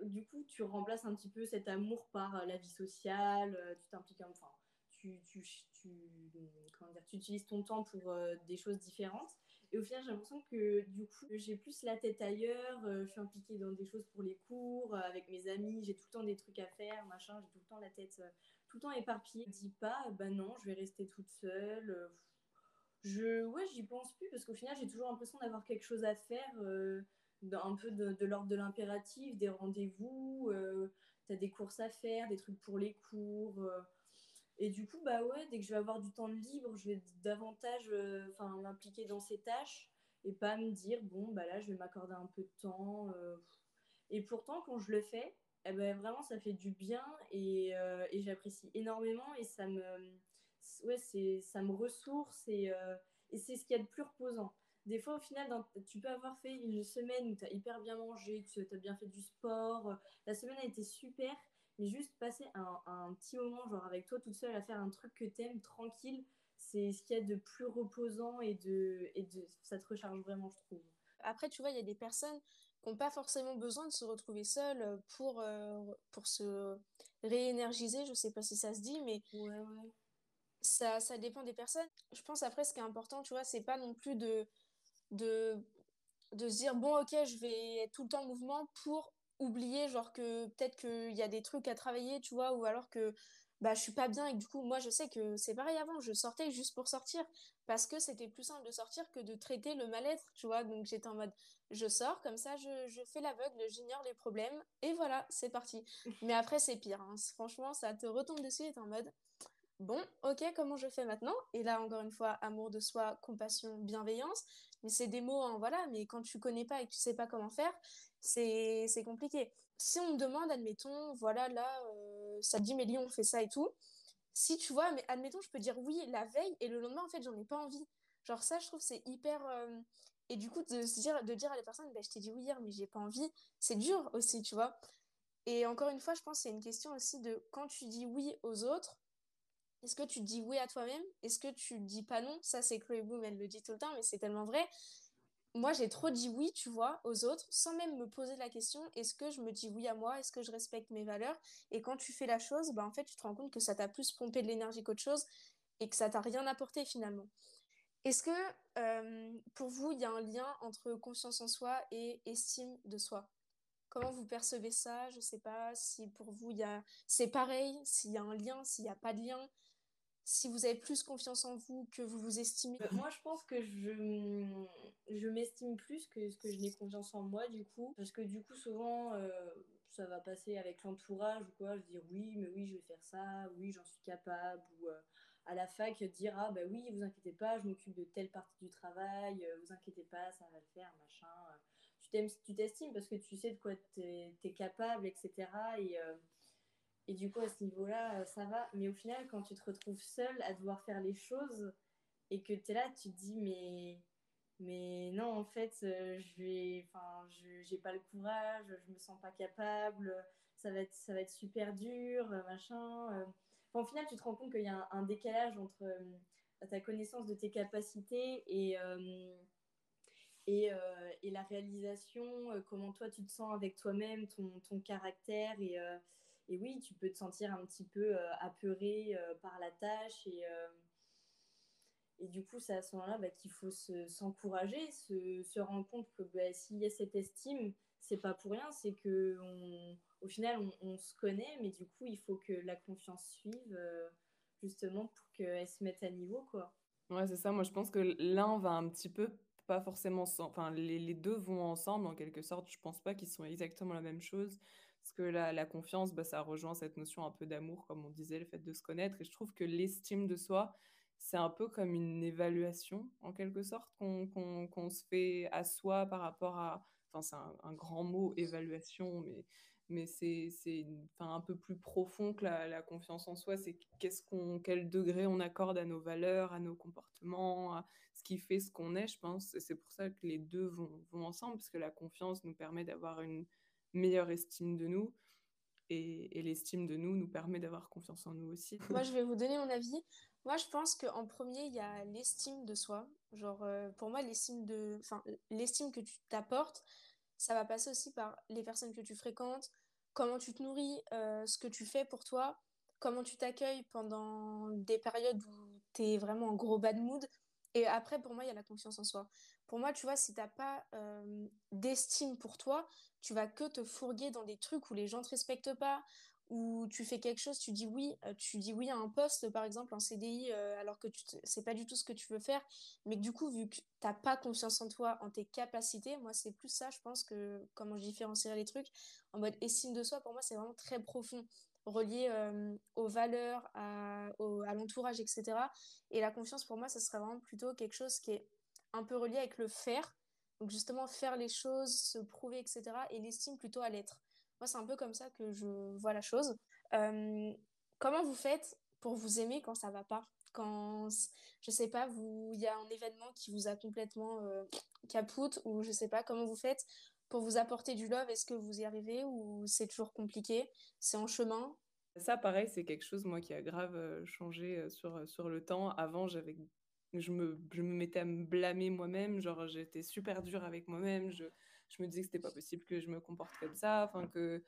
Du coup, tu remplaces un petit peu cet amour par euh, la vie sociale, euh, tu t'impliques, enfin, tu, tu, tu, comment dire, tu utilises ton temps pour des choses différentes. Et au final, j'ai l'impression que du coup, j'ai plus la tête ailleurs. Euh, je suis impliquée dans des choses pour les cours, euh, avec mes amis. J'ai tout le temps des trucs à faire, machin. J'ai tout le temps la tête euh, tout le temps éparpillée. Je dis pas, bah non, je vais rester toute seule. je, ouais, j'y pense plus parce qu'au final, j'ai toujours l'impression d'avoir quelque chose à faire. Un peu de, l'ordre de l'impératif, des rendez-vous, tu as des courses à faire, des trucs pour les cours. Et du coup, bah ouais, dès que je vais avoir du temps libre, je vais davantage euh, m'impliquer dans ces tâches et pas me dire, bon, bah là, je vais m'accorder un peu de temps. Euh. Et pourtant, quand je le fais, eh ben, vraiment, ça fait du bien et, euh, j'apprécie énormément et ça me, ouais, ça me ressource et c'est ce qu'il y a de plus reposant. Des fois, au final, tu peux avoir fait une semaine où tu as hyper bien mangé, tu as bien fait du sport, la semaine a été super mais juste passer un, petit moment, genre avec toi toute seule à faire un truc que t'aimes, tranquille, c'est ce qu'il y a de plus reposant et, de, et de, ça te recharge vraiment, je trouve. Après, tu vois, il y a des personnes qui n'ont pas forcément besoin de se retrouver seules pour, euh, pour se réénergiser. Je sais pas si ça se dit, mais ouais, ouais. Ça, ça dépend des personnes. Je pense après, ce qui est important, tu vois, c'est pas non plus de, de, de se dire, bon, ok, je vais être tout le temps en mouvement pour oublier genre que peut-être qu'il y a des trucs à travailler, tu vois, ou alors que bah, je suis pas bien et du coup, moi, je sais que c'est pareil avant, je sortais juste pour sortir parce que c'était plus simple de sortir que de traiter le mal-être, tu vois. Donc j'étais en mode, je sors, comme ça, je, je fais l'aveugle, j'ignore les problèmes et voilà, c'est parti. [LAUGHS] Mais après, c'est pire, hein. franchement, ça te retombe dessus et t'es en mode, bon, ok, comment je fais maintenant? Et là, encore une fois, amour de soi, compassion, bienveillance. Mais c'est des mots, hein, voilà, mais quand tu connais pas et que tu sais pas comment faire, c'est compliqué. Si on me demande, admettons, voilà, là, euh, ça te dit, Mélie, on fait ça et tout. Si tu vois, mais admettons, je peux dire oui la veille et le lendemain, en fait, j'en ai pas envie. Genre, ça, je trouve, c'est hyper. Euh, et du coup, de, dire, de dire à la personne, bah, je t'ai dit oui hier, mais j'ai pas envie, c'est dur aussi, tu vois. Et encore une fois, je pense que c'est une question aussi de quand tu dis oui aux autres, est-ce que tu dis oui à toi-même? Est-ce que tu dis pas non? Ça, c'est Chloé Boom, elle le dit tout le temps, mais c'est tellement vrai. Moi, j'ai trop dit oui, tu vois, aux autres, sans même me poser la question est-ce que je me dis oui à moi? Est-ce que je respecte mes valeurs? Et quand tu fais la chose, bah, en fait, tu te rends compte que ça t'a plus pompé de l'énergie qu'autre chose et que ça t'a rien apporté finalement. Est-ce que euh, pour vous, il y a un lien entre confiance en soi et estime de soi? Comment vous percevez ça? Je sais pas si pour vous, a... c'est pareil, s'il y a un lien, s'il n'y a pas de lien si vous avez plus confiance en vous que vous vous estimez euh, Moi, je pense que je, je m'estime plus que ce que je n'ai confiance en moi, du coup. Parce que, du coup, souvent, euh, ça va passer avec l'entourage ou quoi. Je dire oui, mais oui, je vais faire ça, oui, j'en suis capable. Ou euh, à la fac, dire ah, bah oui, vous inquiétez pas, je m'occupe de telle partie du travail, vous inquiétez pas, ça va le faire, machin. Tu t'estimes parce que tu sais de quoi tu es, capable, etc. Et et du coup, à ce niveau-là, euh, ça va. Mais au final, quand tu te retrouves seule à devoir faire les choses et que tu es là, tu te dis, mais, mais non, en fait, euh, je vais, enfin, je n'ai pas le courage, je me sens pas capable, ça va être, ça va être super dur, euh, machin. au final, tu te rends compte qu'il y a un, décalage entre ta connaissance de tes capacités et, et, et, la réalisation, comment toi tu te sens avec toi-même, ton, ton caractère et et oui, tu peux te sentir un petit peu euh, apeuré euh, par la tâche. Et, euh, et du coup, c'est à ce moment-là bah, qu'il faut s'encourager, se, se, rendre compte que bah, s'il y a cette estime, c'est pas pour rien, c'est que au final, on, se connaît, mais du coup, il faut que la confiance suive, justement, pour qu'elle se mette à niveau, quoi. Ouais, c'est ça. Moi, je pense que l'un va un petit peu, pas forcément, enfin, les, les, deux vont ensemble, en quelque sorte. Je pense pas qu'ils sont exactement la même chose. Parce que la, confiance, bah, ça rejoint cette notion un peu d'amour, comme on disait, le fait de se connaître. Et je trouve que l'estime de soi, c'est un peu comme une évaluation, en quelque sorte, qu'on se fait à soi par rapport à enfin, c'est un, grand mot, évaluation, mais, mais c'est un peu plus profond que la, confiance en soi. C'est qu'est-ce qu'on, quel degré on accorde à nos valeurs, à nos comportements, à ce qui fait ce qu'on est, je pense. c'est pour ça que les deux vont, vont ensemble, parce que la confiance nous permet d'avoir une meilleure estime de nous. Et, l'estime de nous nous permet d'avoir confiance en nous aussi. Moi, je vais vous donner mon avis. Moi, je pense qu'en premier, il y a l'estime de soi. Genre, euh, pour moi, l'estime de... enfin, l'estime que tu t'apportes, ça va passer aussi par les personnes que tu fréquentes, comment tu te nourris, euh, ce que tu fais pour toi, comment tu t'accueilles pendant des périodes où tu es vraiment en gros bad mood. Et après, pour moi, il y a la confiance en soi. Pour moi, tu vois, si t'as pas euh, d'estime pour toi, tu vas que te fourguer dans des trucs où les gens te respectent pas, où tu fais quelque chose, tu dis oui, euh, tu dis oui à un poste, par exemple, en CDI, euh, alors que tu c'est pas du tout ce que tu veux faire, mais du coup, vu que t'as pas confiance en toi, en tes capacités, moi, c'est plus ça, je pense, que comment je différencierais les trucs, en mode estime de soi, pour moi, c'est vraiment très profond, relié aux valeurs, à, l'entourage, etc. Et la confiance, pour moi, ça serait vraiment plutôt quelque chose qui est un peu relié avec le faire, donc justement, faire les choses, se prouver, etc. Et l'estime plutôt à l'être. Moi, c'est un peu comme ça que je vois la chose. Comment vous faites pour vous aimer quand ça va pas? Quand, je sais pas, il y a un événement qui vous a complètement euh, ou je sais pas, comment vous faites pour vous apporter du love Est-ce que vous y arrivez ou c'est toujours compliqué? C'est en chemin? Ça, pareil, c'est quelque chose, moi, qui a grave euh, changé sur, sur le temps. Avant, j'avais je me, je me mettais à me blâmer moi-même, genre j'étais super dure avec moi-même, je, je me disais que c'était pas possible que je me comporte comme ça, enfin que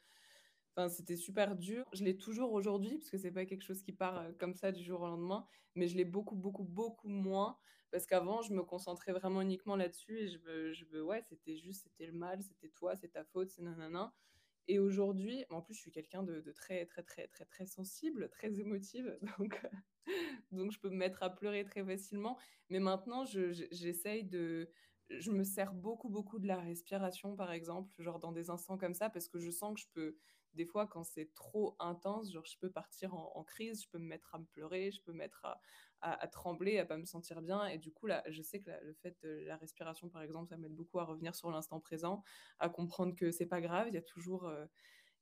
Enfin, c'était super dur. Je l'ai toujours aujourd'hui, parce que c'est pas quelque chose qui part euh, comme ça du jour au lendemain, mais je l'ai beaucoup, beaucoup, beaucoup moins, parce qu'avant, je me concentrais vraiment uniquement là-dessus, et je veux, je veux ouais, c'était juste, c'était le mal, c'était toi, c'est ta faute, c'est nanana. Et aujourd'hui, en plus, je suis quelqu'un de, de, très, très, très, très, très sensible, très émotive, [LAUGHS] donc, donc je peux me mettre à pleurer très facilement. Mais maintenant, j'essaye de, je me sers beaucoup, beaucoup de la respiration, par exemple, genre dans des instants comme ça, parce que je sens que je peux, des fois, quand c'est trop intense, genre je peux partir en, crise, je peux me mettre à me pleurer, je peux me mettre à, à, trembler, à pas me sentir bien. Et du coup, là, je sais que le fait de la respiration, par exemple, ça m'aide beaucoup à revenir sur l'instant présent, à comprendre que c'est pas grave, il y a toujours... Euh,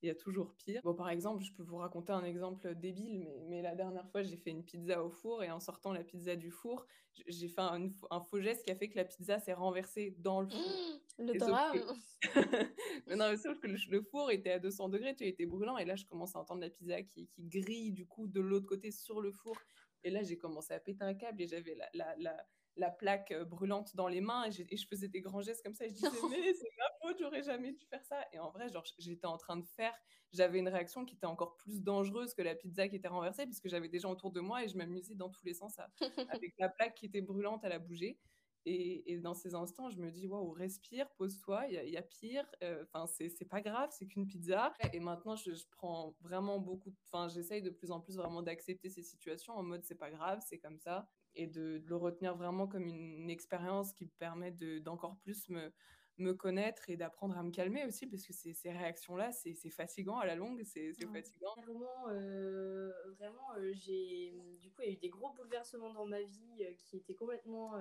il y a toujours pire. Bon, par exemple, je peux vous raconter un exemple débile, mais, mais la dernière fois, j'ai fait une pizza au four et en sortant la pizza du four, j'ai fait un, un, faux geste qui a fait que la pizza s'est renversée dans le four. Mmh, [GASPS] le drame [LAUGHS] mais non, mais sauf que le, four était à 200 degrés, tu été brûlant, et là, je commence à entendre la pizza qui, qui grille du coup de l'autre côté sur le four. Et là, j'ai commencé à péter un câble et j'avais la, la, la la plaque brûlante dans les mains et, je faisais des grands gestes comme ça et je disais [LAUGHS] mais c'est ma faute j'aurais jamais dû faire ça. Et en vrai genre j'étais en train de faire j'avais une réaction qui était encore plus dangereuse que la pizza qui était renversée puisque j'avais des gens autour de moi et je m'amusais dans tous les sens [LAUGHS] avec la plaque qui était brûlante à la bouger et, dans ces instants, je me dis, waouh, respire, pose-toi, il y, a pire. Euh, enfin, c'est pas grave, c'est qu'une pizza. Et maintenant, je, prends vraiment beaucoup. Enfin, j'essaye de plus en plus vraiment d'accepter ces situations en mode, c'est pas grave, c'est comme ça et de, le retenir vraiment comme une, expérience qui me permet d'encore plus me, me connaître et d'apprendre à me calmer aussi, parce que ces, ces réactions-là, c'est fatigant à la longue, c'est fatigant. Vraiment, euh, vraiment euh, j'ai du coup, il y a eu des gros bouleversements dans ma vie euh, qui étaient complètement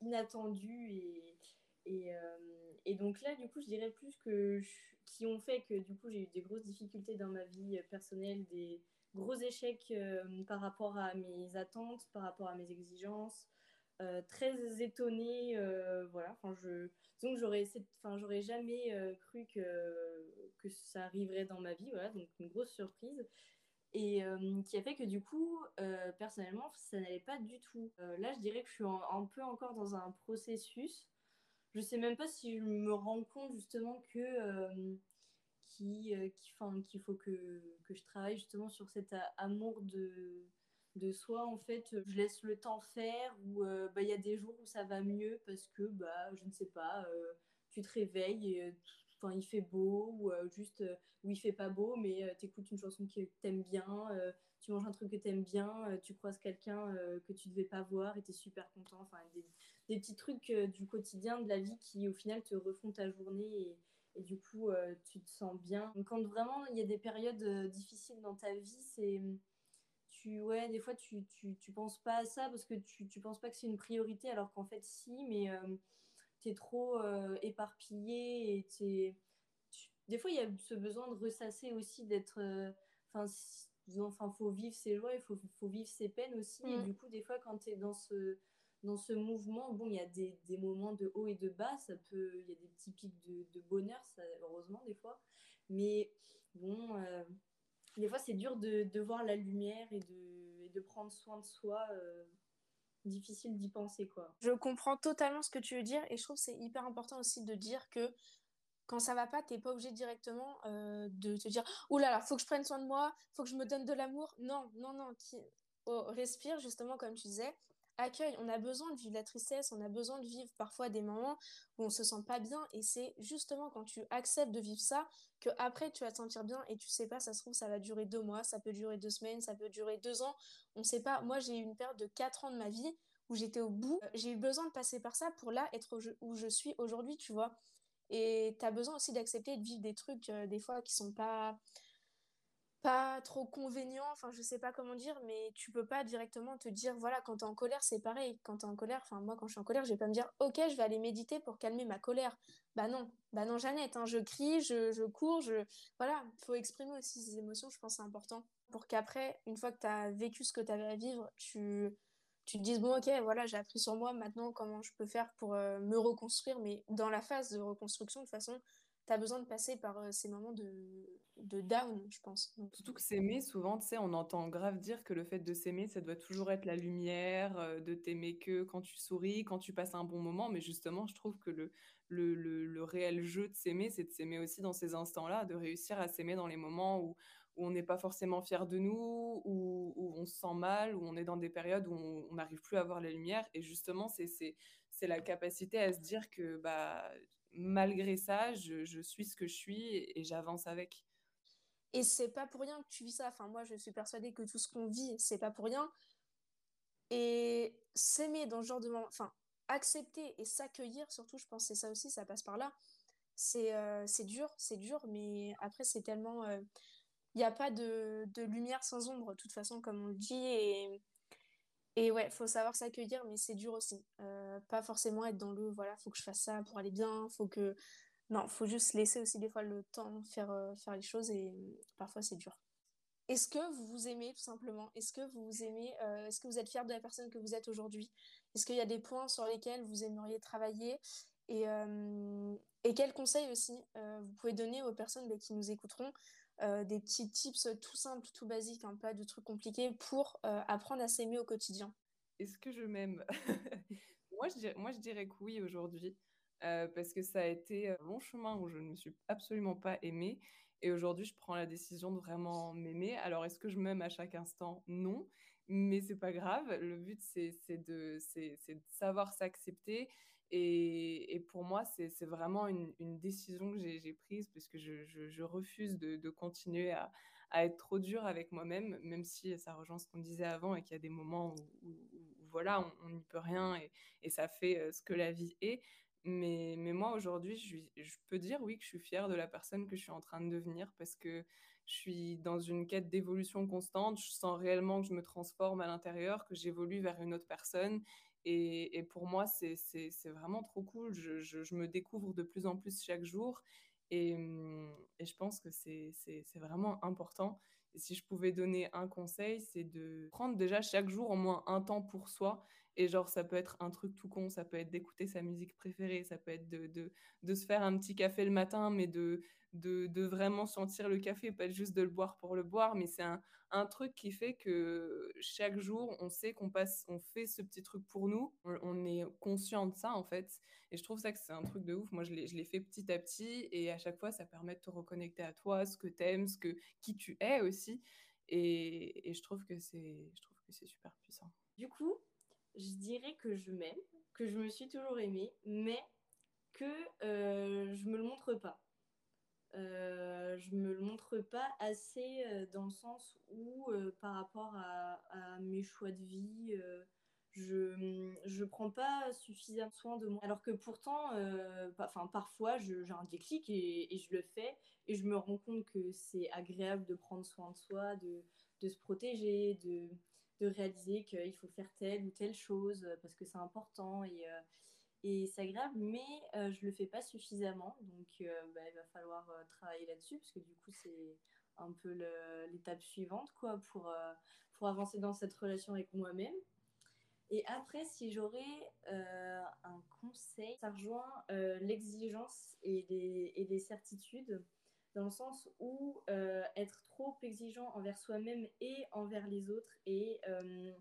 inattendus et, et, et, donc là, du coup, je dirais plus que qui ont fait que du coup, j'ai eu des grosses difficultés dans ma vie personnelle, des gros échecs par rapport à mes attentes, par rapport à mes exigences. Euh, très étonnée, euh, voilà. Enfin, je, donc j'aurais, j'aurais jamais cru que que ça arriverait dans ma vie, voilà. Donc une grosse surprise et qui a fait que du coup, personnellement, ça n'allait pas du tout. là, je dirais que je suis un peu encore dans un processus. Je sais même pas si je me rends compte justement que qui, euh, qui qu'il faut que, que, je travaille justement sur cet amour de, de soi en fait je laisse le temps faire ou euh, bah, il y a des jours où ça va mieux parce que bah je ne sais pas euh, tu te réveilles et il fait beau ou juste où il fait pas beau mais tu écoutes une chanson que t'aimes bien tu manges un truc que t'aimes bien tu croises quelqu'un que tu devais pas voir et t'es super content enfin des, petits trucs du quotidien de la vie qui au final te refont ta journée et, du coup euh, tu te sens bien. Quand vraiment il y a des périodes euh, difficiles dans ta vie, c'est tu ouais des fois tu, tu, tu penses pas à ça parce que tu, tu penses pas que c'est une priorité alors qu'en fait si mais euh, tu es trop éparpillé et tu des fois, il y a ce besoin de ressasser aussi, d'être. Enfin, enfin, faut vivre ses joies, il faut, faut, vivre ses peines aussi. Et mm. du coup, des fois, quand tu es dans ce, dans ce mouvement, bon, il y a des, des, moments de haut et de bas, ça peut, il y a des petits pics de, de bonheur, ça, heureusement, des fois. Mais bon, euh, des fois, c'est dur de, de, voir la lumière et de, de prendre soin de soi. Euh, difficile d'y penser, quoi. Je comprends totalement ce que tu veux dire et je trouve que c'est hyper important aussi de dire que quand ça va pas, t'es pas obligé directement euh, de te dire oh là là, faut que je prenne soin de moi, faut que je me donne de l'amour. Non, non, non. Qui... Oh, respire justement comme tu disais. Accueille. On a besoin de vivre la tristesse, on a besoin de vivre parfois des moments où on se sent pas bien. Et c'est justement quand tu acceptes de vivre ça que après tu vas te sentir bien. Et tu sais pas, ça se trouve, ça va durer deux mois, ça peut durer deux semaines, ça peut durer deux ans. On sait pas. Moi, j'ai eu une période de quatre ans de ma vie où j'étais au bout. J'ai eu besoin de passer par ça pour là être où je suis aujourd'hui, tu vois. Et tu as besoin aussi d'accepter de vivre des trucs, euh, des fois, qui sont pas pas trop convénients, enfin je sais pas comment dire, mais tu peux pas directement te dire, voilà, quand tu es en colère, c'est pareil. Quand tu es en colère, enfin moi quand je suis en colère, je vais pas me dire, ok, je vais aller méditer pour calmer ma colère. Bah non, bah non, Jeannette, hein, je crie, je, je cours, je... Voilà, il faut exprimer aussi ces émotions, je pense c'est important. Pour qu'après, une fois que tu as vécu ce que tu avais à vivre, tu tu te dises, bon, ok, voilà, j'ai appris sur moi, maintenant, comment je peux faire pour euh, me reconstruire. Mais dans la phase de reconstruction, de toute façon, tu besoin de passer par euh, ces moments de, de down, je pense. Surtout que s'aimer, souvent, tu sais, on entend grave dire que le fait de s'aimer, ça doit toujours être la lumière, euh, de t'aimer que quand tu souris, quand tu passes un bon moment. Mais justement, je trouve que le, le, le, le réel jeu de s'aimer, c'est de s'aimer aussi dans ces instants-là, de réussir à s'aimer dans les moments où où on n'est pas forcément fier de nous, où, où, on se sent mal, où on est dans des périodes où on n'arrive plus à voir la lumière. Et justement, c'est la capacité à se dire que bah, malgré ça, je, suis ce que je suis et, j'avance avec. Et c'est pas pour rien que tu vis ça. Enfin, moi, je suis persuadée que tout ce qu'on vit, c'est pas pour rien. Et s'aimer dans ce genre de moment, enfin, accepter et s'accueillir, surtout, je pense que c'est ça aussi, ça passe par là. C'est euh, dur, c'est dur, mais après, c'est tellement. Euh, il n'y a pas de, lumière sans ombre, de toute façon, comme on le dit. Et ouais, faut savoir s'accueillir, mais c'est dur aussi. Euh, pas forcément être dans le voilà, faut que je fasse ça pour aller bien, faut que. Non, faut juste laisser aussi des fois le temps faire, euh, faire les choses et parfois c'est dur. Est-ce que vous vous aimez tout simplement? Est-ce que vous vous aimez euh, Est-ce que vous êtes fier de la personne que vous êtes aujourd'hui? Est-ce qu'il y a des points sur lesquels vous aimeriez travailler? Et, et quels conseils aussi vous pouvez donner aux personnes bah, qui nous écouteront euh, des petits tips tout simples, tout basiques, pas de trucs compliqués pour euh, apprendre à s'aimer au quotidien Est-ce que je m'aime? [LAUGHS] Moi, je dirais, moi, je dirais que oui aujourd'hui, euh, parce que ça a été un long chemin où je ne me suis absolument pas aimée. Et aujourd'hui, je prends la décision de vraiment m'aimer. Alors, est-ce que je m'aime à chaque instant? Non, mais c'est pas grave. Le but, c'est de, de savoir s'accepter et, pour moi, c'est vraiment une, décision que j'ai prise parce que je, refuse de, continuer à, être trop dur avec moi-même, même si ça rejoint ce qu'on disait avant et qu'il y a des moments où, voilà, on n'y peut rien et, ça fait euh, ce que la vie est. Mais, moi, aujourd'hui, je, peux dire oui que je suis fière de la personne que je suis en train de devenir parce que je suis dans une quête d'évolution constante. Je sens réellement que je me transforme à l'intérieur, que j'évolue vers une autre personne et, pour moi, c'est vraiment trop cool. Je, me découvre de plus en plus chaque jour. Et, mmh, et je pense que c'est vraiment important. Et si je pouvais donner un conseil, c'est de prendre déjà chaque jour au moins un temps pour soi. Et genre, ça peut être un truc tout con, ça peut être d'écouter sa musique préférée, ça peut être de, de, se faire un petit café le matin, mais de, de, vraiment sentir le café, pas juste de le boire pour le boire, mais c'est un, un, truc qui fait que chaque jour, on sait qu'on passe, on fait ce petit truc pour nous, on, est conscient de ça en fait, et je trouve ça que c'est un truc de ouf. Moi, je l'ai fait petit à petit, et à chaque fois, ça permet de te reconnecter à toi, ce que t'aimes, ce que qui tu es aussi, et, et je trouve que c'est super puissant. Du coup, je dirais que je m'aime, que je me suis toujours aimée, mais que euh, je me le montre pas. Euh, je me le montre pas assez euh, dans le sens où par rapport à, mes choix de vie je je prends pas suffisamment soin de moi alors que pourtant enfin parfois j'ai un déclic et, et, je le fais et je me rends compte que c'est agréable de prendre soin de soi de, de se protéger de, de réaliser qu'il faut faire telle ou telle chose parce que c'est important et et c'est agréable, mais je le fais pas suffisamment. Donc, bah, il va falloir travailler là-dessus, parce que du coup, c'est un peu l'étape suivante quoi, pour, pour avancer dans cette relation avec moi-même. Et après, si j'aurais un conseil, ça rejoint l'exigence et et des certitudes dans le sens où euh, être trop exigeant envers soi-même et envers les autres et euh,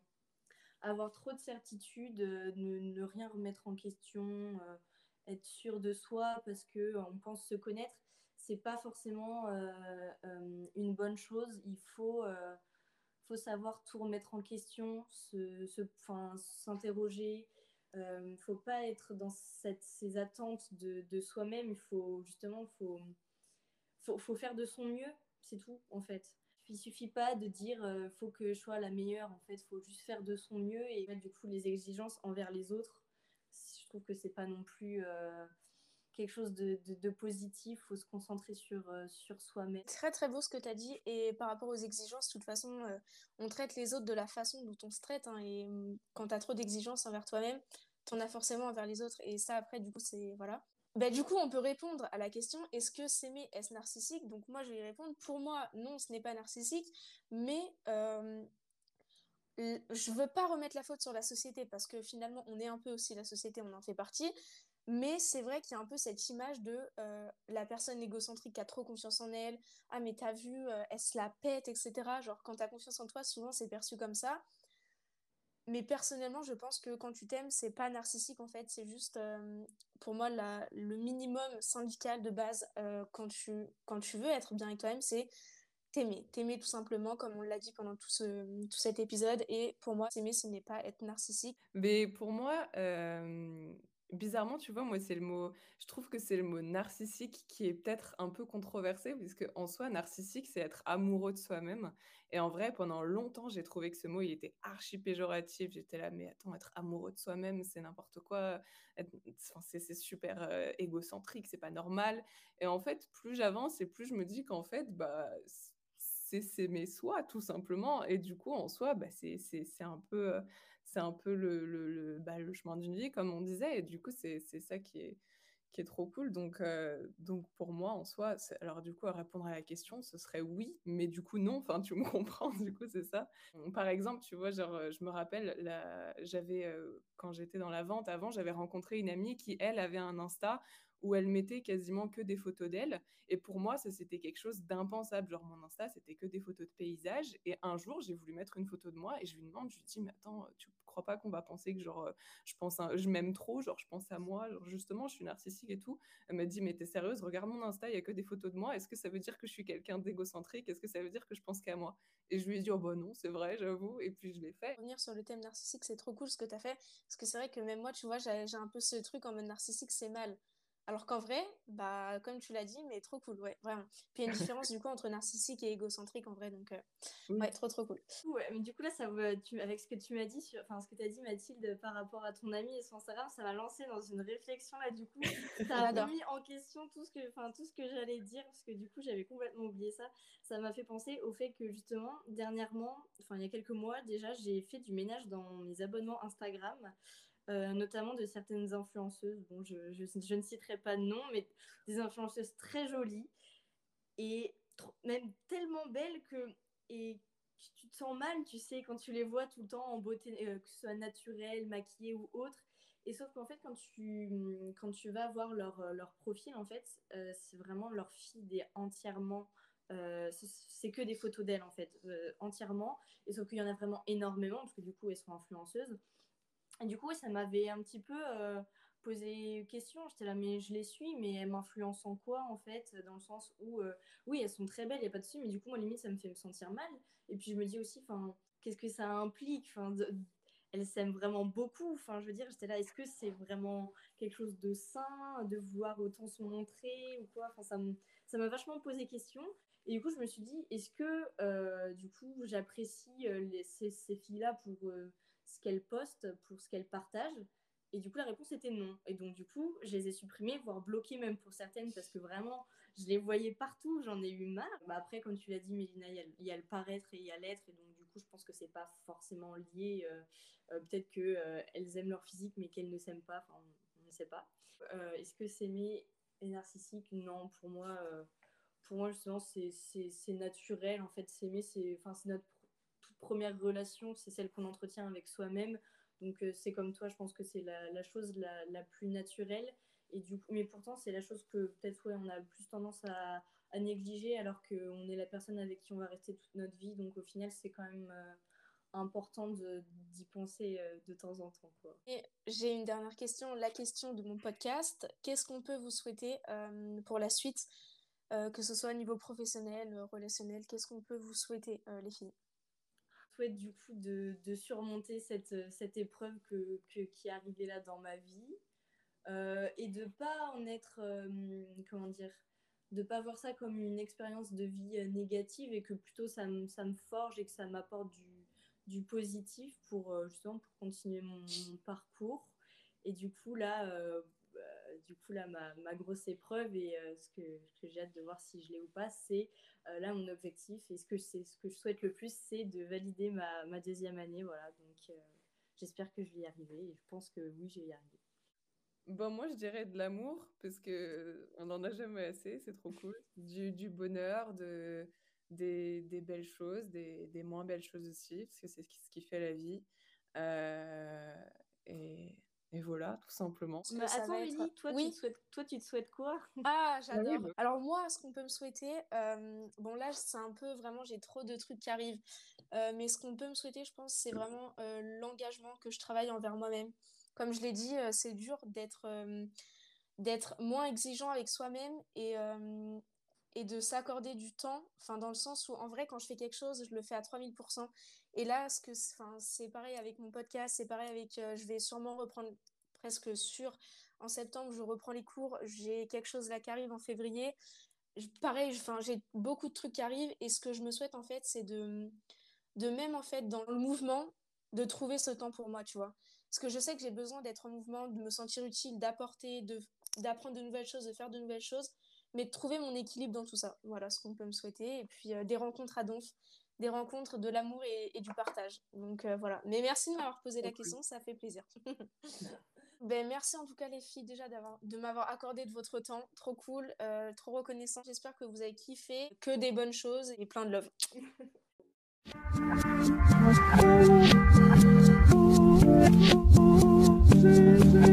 avoir trop de certitude, euh, ne, rien remettre en question, être sûr de soi parce que on pense se connaître, c'est pas forcément une bonne chose. Il faut faut savoir tout remettre en question, s'interroger. Se, ne faut pas être dans ces attentes de, de soi-même. Il faut justement, faut faut, faut faire de son mieux, c'est tout en fait. Il suffit pas de dire euh, faut que je sois la meilleure en fait, faut juste faire de son mieux et mettre du coup les exigences envers les autres. Je trouve que c'est pas non plus euh, quelque chose de, de, positif, faut se concentrer sur, euh, sur soi-même. Très très beau ce que tu as dit et par rapport aux exigences, de toute façon, on traite les autres de la façon dont on se traite hein, et mm, quand tu as trop d'exigences envers toi-même, tu en as forcément envers les autres et ça après du coup c'est voilà bah, du coup, on peut répondre à la question est-ce que s'aimer est-ce narcissique? Donc, moi, je vais y répondre pour moi, non, ce n'est pas narcissique, mais euh, je veux pas remettre la faute sur la société parce que finalement, on est un peu aussi la société, on en fait partie. Mais c'est vrai qu'il y a un peu cette image de euh, la personne égocentrique qui a trop confiance en elle. Ah, mais t'as vu, euh, elle se la pète, etc. Genre, quand t'as confiance en toi, souvent c'est perçu comme ça. Mais personnellement, je pense que quand tu t'aimes, c'est pas narcissique en fait. C'est juste, euh, pour moi, la, le minimum syndical de base euh, quand, tu, quand tu veux être bien avec toi-même, c'est t'aimer. T'aimer tout simplement, comme on l'a dit pendant tout, ce, tout cet épisode. Et pour moi, s'aimer, ce n'est pas être narcissique. Mais pour moi, euh, bizarrement, tu vois, moi, c'est le mot, je trouve que c'est le mot narcissique qui est peut-être un peu controversé, puisque en soi, narcissique, c'est être amoureux de soi-même. Et en vrai, pendant longtemps, j'ai trouvé que ce mot, il était archi péjoratif. J'étais là, mais attends, être amoureux de soi-même, c'est n'importe quoi. c'est super euh, égocentrique, c'est pas normal. Et en fait, plus j'avance et plus je me dis qu'en fait, bah, c'est s'aimer soi, tout simplement. Et du coup, en soi, bah, c'est un peu. Euh, c'est un peu le, le, bah, le chemin d'une vie, comme on disait. Et du coup, c'est ça qui est, qui est trop cool. Donc, euh, donc pour moi, en soi, alors du coup, à répondre à la question, ce serait oui, mais du coup, non. Enfin, tu me [LAUGHS] comprends, du coup, c'est ça. Par exemple, tu vois, genre, je me rappelle, j'avais, euh, quand j'étais dans la vente avant, j'avais rencontré une amie qui, elle, avait un Insta où elle mettait quasiment que des photos d'elle. Et pour moi, ça, c'était quelque chose d'impensable. Genre, mon Insta, c'était que des photos de paysages. Et un jour, j'ai voulu mettre une photo de moi et je lui demande, je lui dis, mais attends, tu crois pas qu'on va penser que, genre, euh, je pense, je m'aime trop, genre, je pense à moi, genre, justement, je suis narcissique et tout. Elle m'a dit, mais t'es sérieuse, regarde mon Insta, il y a que des photos de moi. Est-ce que ça veut dire que je suis quelqu'un d'égocentrique? Est-ce que ça veut dire que je pense qu'à moi? Et je lui ai dit, oh bah non, c'est vrai, j'avoue. Et puis, je l'ai fait. Revenir sur le thème narcissique, c'est trop cool ce que tu as fait. Parce que c'est vrai que même moi, tu vois, j'ai un peu ce truc en mode narcissique, c'est mal. Alors qu'en vrai, bah, comme tu l'as dit, mais trop cool, ouais, vraiment. Puis il y a une différence du coup entre narcissique et égocentrique en vrai, donc euh, ouais, trop trop cool. Ouais, mais du coup là, ça tu, avec ce que tu m'as dit, sur, enfin ce que tu as dit Mathilde par rapport à ton ami et son Instagram, ça m'a lancé dans une réflexion là, du coup, [LAUGHS] ça a remis en question tout ce que, enfin tout ce que j'allais dire, parce que du coup j'avais complètement oublié ça. Ça m'a fait penser au fait que justement, dernièrement, enfin il y a quelques mois déjà, j'ai fait du ménage dans mes abonnements Instagram. Euh, notamment de certaines influenceuses. Bon, je, je, ne citerai pas de nom, mais des influenceuses très jolies et même tellement belles que et tu te sens mal, tu sais, quand tu les vois tout le temps en beauté, euh, que ce soit naturelle, maquillée ou autre. Et sauf qu'en fait, quand tu, quand tu vas voir leur, leur profil, en fait, euh, c'est vraiment leur feed est entièrement c'est que des photos d'elles en fait, entièrement. Et sauf qu'il y en a vraiment énormément, parce que du coup, elles sont influenceuses. Et du coup, ça m'avait un petit peu euh, posé question. J'étais là, mais je les suis, mais elles m'influencent en quoi, en fait? Dans le sens où, euh, oui, elles sont très belles, il n'y a pas de souci, mais du coup, moi, limite, ça me fait me sentir mal. Et puis, je me dis aussi, qu'est-ce que ça implique? Enfin, Elles s'aiment vraiment beaucoup. Enfin, je veux dire, j'étais là, est-ce que c'est vraiment quelque chose de sain de vouloir autant se montrer ou quoi? Enfin, ça m'a vachement posé question. Et du coup, je me suis dit, est-ce que, euh, du coup, j'apprécie ces, ces filles-là pour ce qu'elles postent, pour ce qu'elles partagent Et du coup, la réponse était non. Et donc, du coup, je les ai supprimées, voire bloquées même pour certaines, parce que vraiment, je les voyais partout, j'en ai eu marre. Bah après, comme tu l'as dit, Mélina, il y, a le paraître et il y a l'être. Et donc, du coup, je pense que c'est pas forcément lié. Euh, euh, peut-être qu'elles euh, elles aiment leur physique, mais qu'elles ne s'aiment pas. Enfin, on ne sais pas. Est-ce que s'aimer est narcissique? Non, pour moi, pour moi justement, c'est naturel. En fait, s'aimer, c'est notre toute première relation, c'est celle qu'on entretient avec soi-même. Donc c'est comme toi, je pense que c'est la, chose la, plus naturelle. Et du coup, mais pourtant, c'est la chose que peut-être ouais, on a plus tendance à, négliger alors qu'on est la personne avec qui on va rester toute notre vie. Donc au final, c'est quand même euh, important d'y penser euh, de temps en temps. J'ai une dernière question, la question de mon podcast. Qu'est-ce qu'on peut vous souhaiter euh, pour la suite, que ce soit au niveau professionnel, relationnel? Qu'est-ce qu'on peut vous souhaiter, les filles? Souhaite du coup de, surmonter cette, cette épreuve que, que, qui est arrivée là dans ma vie et de pas en être, comment dire, de pas voir ça comme une expérience de vie euh, négative et que plutôt ça, me, forge et que ça m'apporte du, du, positif pour euh, justement pour continuer mon, parcours. Et du coup là, euh, du coup là ma, ma, grosse épreuve et ce que, que j'ai hâte de voir si je l'ai ou pas, c'est là mon objectif et ce que c'est ce que je souhaite le plus, c'est de valider ma, ma, deuxième année. Voilà, donc j'espère que je vais y arriver et je pense que oui, je vais y arriver. Bon, moi, je dirais de l'amour, parce que on n'en a jamais assez, c'est trop cool. [LAUGHS] Du, du bonheur, de, des, des, belles choses, des, des, moins belles choses aussi, parce que c'est ce qui fait la vie. Euh, et, et, voilà, tout simplement. Mais attends, être... toi, oui. tu te souhaites, toi, tu te souhaites quoi? Ah, j'adore. Bah. Alors, moi, ce qu'on peut me souhaiter, euh, bon, là, c'est un peu vraiment, j'ai trop de trucs qui arrivent. Euh, mais ce qu'on peut me souhaiter, je pense, c'est vraiment euh, l'engagement que je travaille envers moi-même comme je l'ai dit, euh, c'est dur d'être euh, d'être moins exigeant avec soi-même et, euh, et de s'accorder du temps, enfin dans le sens où en vrai quand je fais quelque chose, je le fais à 3000%. Et là, ce que, c'est pareil avec mon podcast, c'est pareil avec, je vais sûrement reprendre presque sûr, en septembre, je reprends les cours, j'ai quelque chose là qui arrive en février. pareil, enfin j'ai beaucoup de trucs qui arrivent et ce que je me souhaite en fait, c'est de, de même en fait dans le mouvement, de trouver ce temps pour moi, tu vois. Parce que je sais que j'ai besoin d'être en mouvement, de me sentir utile, d'apporter, d'apprendre de nouvelles choses, de faire de nouvelles choses, mais de trouver mon équilibre dans tout ça. Voilà ce qu'on peut me souhaiter. Et puis euh, des rencontres à Donf, des rencontres de l'amour et, du partage. Donc euh, voilà. Mais merci de m'avoir posé la question, ça fait plaisir. [LAUGHS] [LAUGHS] ben, merci en tout cas les filles déjà de m'avoir accordé de votre temps. Trop cool, euh, trop reconnaissant. J'espère que vous avez kiffé, que des bonnes choses et plein de love. [LAUGHS]